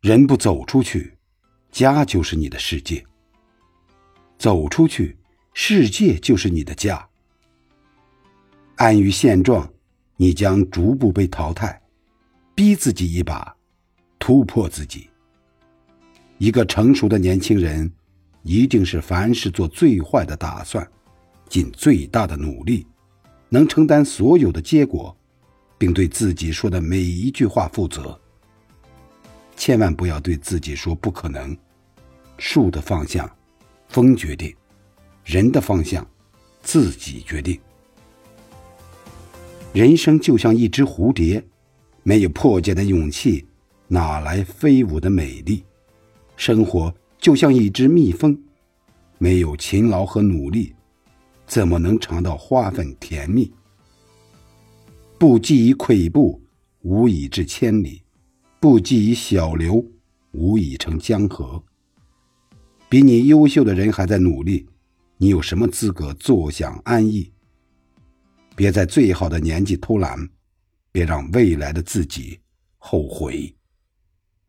人不走出去，家就是你的世界；走出去，世界就是你的家。安于现状，你将逐步被淘汰。逼自己一把，突破自己。一个成熟的年轻人，一定是凡事做最坏的打算，尽最大的努力，能承担所有的结果，并对自己说的每一句话负责。千万不要对自己说不可能。树的方向，风决定；人的方向，自己决定。人生就像一只蝴蝶，没有破茧的勇气，哪来飞舞的美丽？生活就像一只蜜蜂，没有勤劳和努力，怎么能尝到花粉甜蜜？不积跬步，无以至千里。不积以小流，无以成江河。比你优秀的人还在努力，你有什么资格坐享安逸？别在最好的年纪偷懒，别让未来的自己后悔。